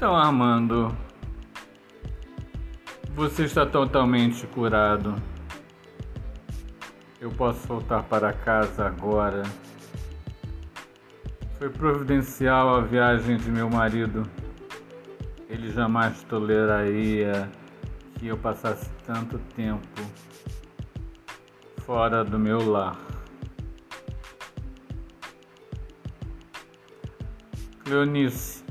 Então, Armando, você está totalmente curado. Eu posso voltar para casa agora. Foi providencial a viagem de meu marido. Ele jamais toleraria que eu passasse tanto tempo fora do meu lar. Cleonice,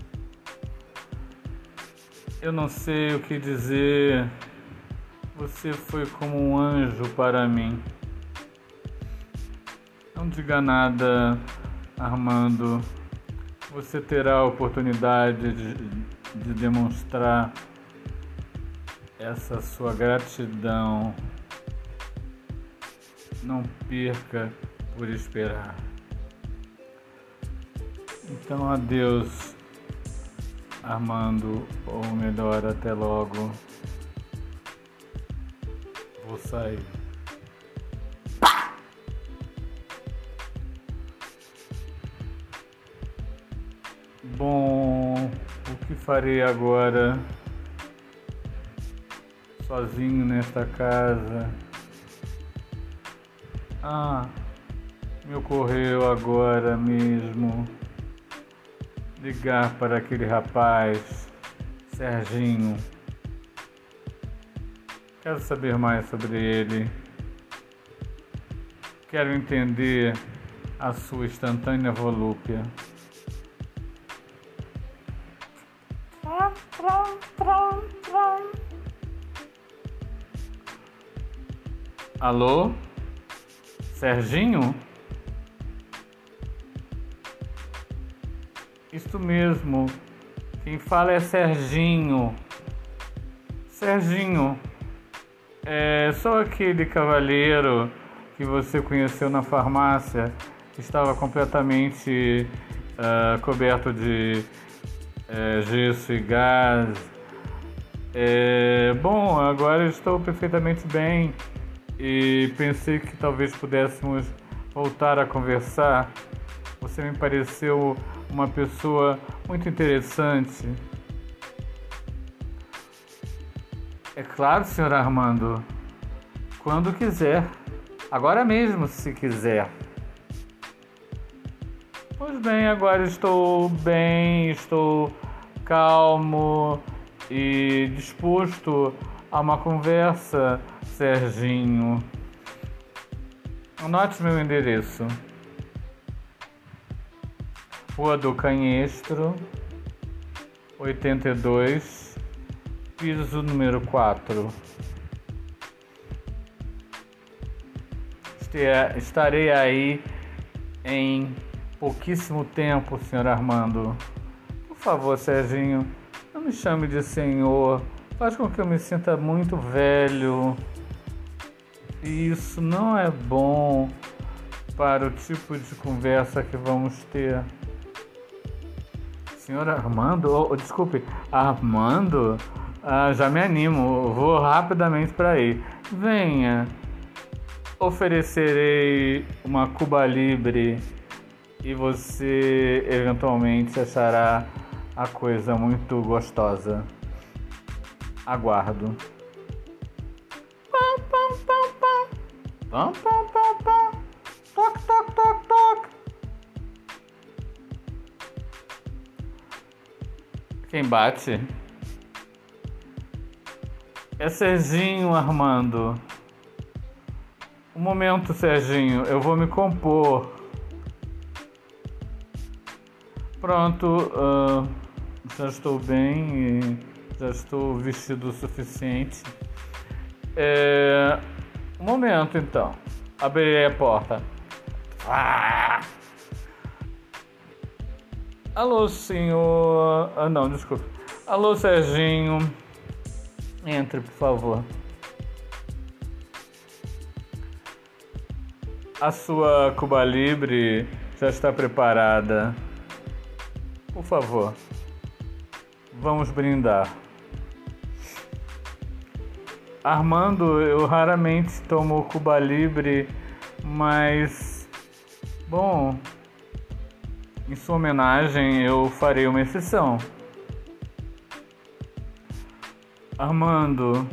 eu não sei o que dizer. Você foi como um anjo para mim. Não diga nada, Armando. Você terá a oportunidade de, de demonstrar essa sua gratidão. Não perca por esperar. Então, adeus, Armando, ou melhor, até logo. Vou sair. Bom, o que farei agora? Sozinho nesta casa. Ah, me ocorreu agora mesmo ligar para aquele rapaz, Serginho. Quero saber mais sobre ele. Quero entender a sua instantânea volúpia. Alô? Serginho? Isso mesmo. Quem fala é Serginho. Serginho, é só aquele cavalheiro que você conheceu na farmácia que estava completamente uh, coberto de uh, gesso e gás. É, bom, agora estou perfeitamente bem e pensei que talvez pudéssemos voltar a conversar. Você me pareceu uma pessoa muito interessante. É claro, senhor Armando, quando quiser, agora mesmo, se quiser. Pois bem, agora estou bem, estou calmo e disposto a uma conversa, Serginho. Anote meu endereço. Rua do Canhestro, 82, piso número 4. Estarei aí em pouquíssimo tempo, senhor Armando. Por favor, Serginho, não me chame de senhor. Faz com que eu me sinta muito velho. E isso não é bom para o tipo de conversa que vamos ter. Senhor Armando, oh, desculpe, Armando, ah, já me animo, vou rapidamente para aí. Venha, oferecerei uma Cuba Libre e você eventualmente achará a coisa muito gostosa. Aguardo. Pam, pam, pam, pam. Pam, pam, pam, pam. Toc, toc, Quem bate? É Serginho Armando. Um momento, Serginho, eu vou me compor. Pronto, uh, já estou bem e já estou vestido o suficiente. É, um momento então. Abrirei a porta. Ah! Alô, senhor. Ah, não, desculpa. Alô, Serginho. Entre, por favor. A sua Cuba Libre já está preparada. Por favor, vamos brindar. Armando, eu raramente tomo Cuba Libre, mas. Bom, em sua homenagem, eu farei uma exceção. Armando,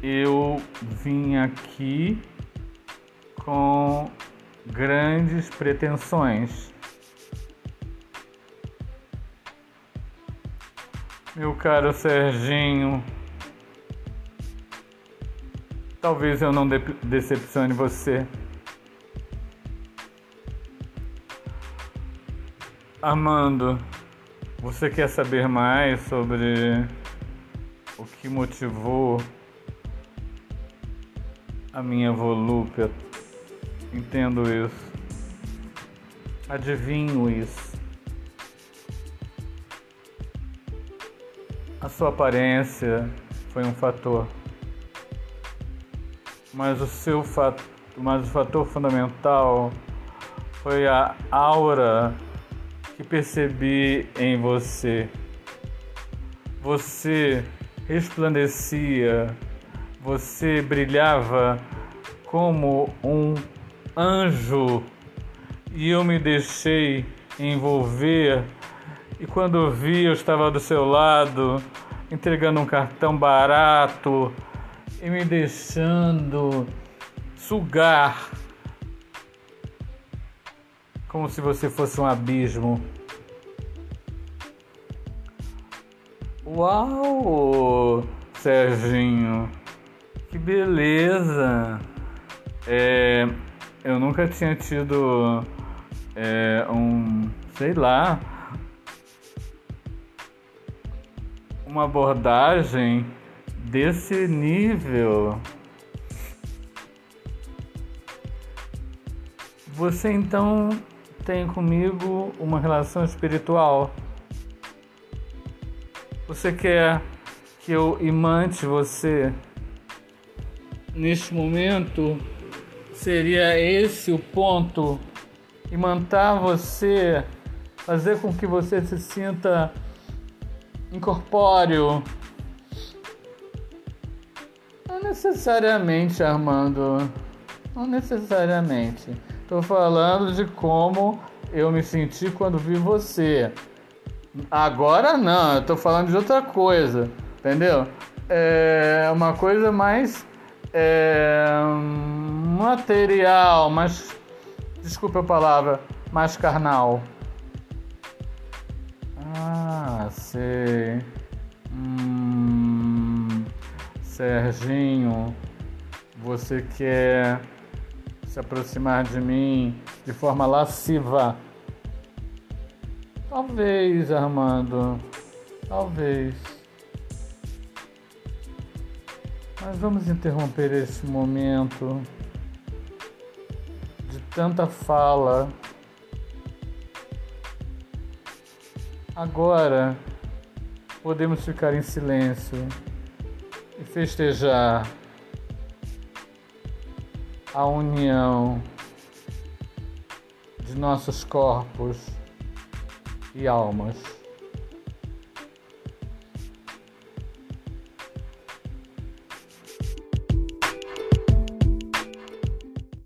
eu vim aqui com grandes pretensões. Meu caro Serginho, talvez eu não de decepcione você. Armando, você quer saber mais sobre o que motivou a minha volúpia? Entendo isso. Adivinho isso. A sua aparência foi um fator, mas o seu fato, mas o fator fundamental foi a aura que percebi em você. Você resplandecia, você brilhava como um anjo e eu me deixei envolver. E quando vi, eu estava do seu lado, entregando um cartão barato e me deixando sugar como se você fosse um abismo. Uau, Serginho, que beleza! É, eu nunca tinha tido é, um, sei lá, uma abordagem desse nível. Você então tem comigo uma relação espiritual. Você quer que eu imante você neste momento? Seria esse o ponto? Imantar você, fazer com que você se sinta incorpóreo. Não necessariamente, Armando. Não necessariamente. Estou falando de como eu me senti quando vi você. Agora não, eu tô falando de outra coisa, entendeu? É uma coisa mais é, material, mais. Desculpa a palavra, mais carnal. Ah, sei. Hum, Serginho, você quer se aproximar de mim de forma lasciva. Talvez, Armando. Talvez. Mas vamos interromper esse momento de tanta fala. Agora podemos ficar em silêncio e festejar a união de nossos corpos e almas.